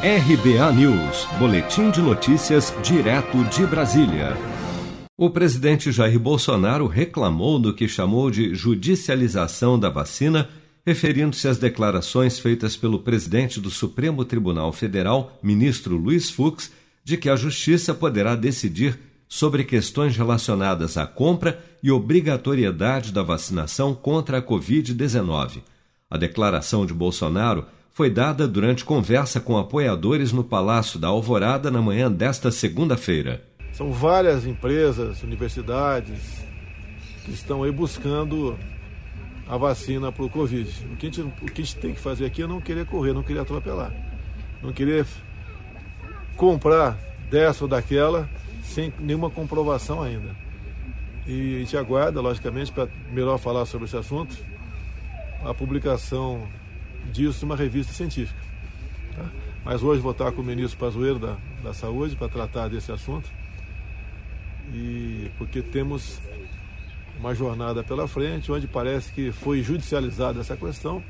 RBA News, Boletim de Notícias, direto de Brasília. O presidente Jair Bolsonaro reclamou do que chamou de judicialização da vacina, referindo-se às declarações feitas pelo presidente do Supremo Tribunal Federal, ministro Luiz Fux, de que a Justiça poderá decidir sobre questões relacionadas à compra e obrigatoriedade da vacinação contra a Covid-19. A declaração de Bolsonaro foi dada durante conversa com apoiadores no Palácio da Alvorada na manhã desta segunda-feira. São várias empresas, universidades que estão aí buscando a vacina para o Covid. O que, a gente, tem que fazer aqui é não querer correr, não querer atropelar. Não querer comprar dessa ou daquela sem nenhuma comprovação ainda. E a gente aguarda, logicamente, para melhor falar sobre esse assunto, a publicação disso uma revista científica. Tá? Mas hoje vou estar com o ministro Pazuello da, da Saúde para tratar desse assunto. E porque temos uma jornada pela frente, onde parece que foi judicializada essa questão.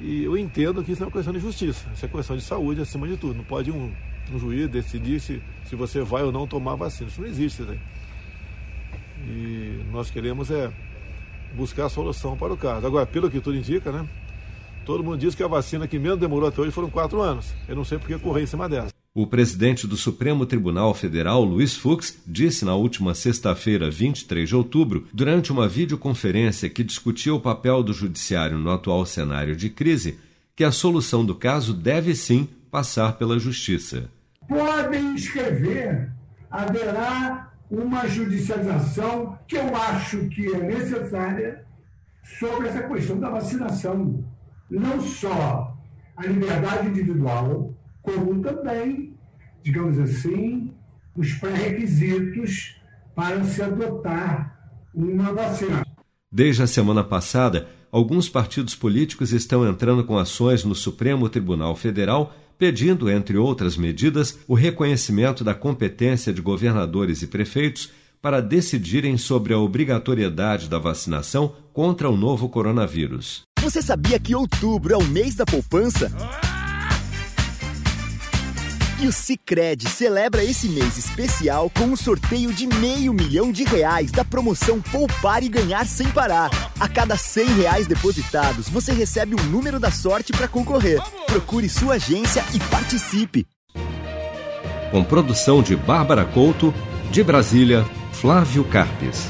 E eu entendo que isso é uma questão de justiça, isso é questão de saúde acima de tudo. Não pode um, um juiz decidir se, se você vai ou não tomar vacina. Isso não existe. Né? E nós queremos é buscar a solução para o caso. Agora, pelo que tudo indica, né? Todo mundo diz que a vacina que menos demorou até hoje foram quatro anos. Eu não sei por que correr em cima dessa. O presidente do Supremo Tribunal Federal, Luiz Fux, disse na última sexta-feira, 23 de outubro, durante uma videoconferência que discutia o papel do judiciário no atual cenário de crise, que a solução do caso deve sim passar pela justiça. Podem escrever, haverá uma judicialização que eu acho que é necessária sobre essa questão da vacinação não só a liberdade individual, como também, digamos assim, os pré-requisitos para se adotar uma vacina. Desde a semana passada, alguns partidos políticos estão entrando com ações no Supremo Tribunal Federal pedindo, entre outras medidas, o reconhecimento da competência de governadores e prefeitos para decidirem sobre a obrigatoriedade da vacinação contra o novo coronavírus. Você sabia que outubro é o mês da poupança? E o Cicred celebra esse mês especial com um sorteio de meio milhão de reais da promoção Poupar e Ganhar Sem Parar. A cada cem reais depositados, você recebe um número da sorte para concorrer. Procure sua agência e participe. Com produção de Bárbara Couto, de Brasília, Flávio Carpes.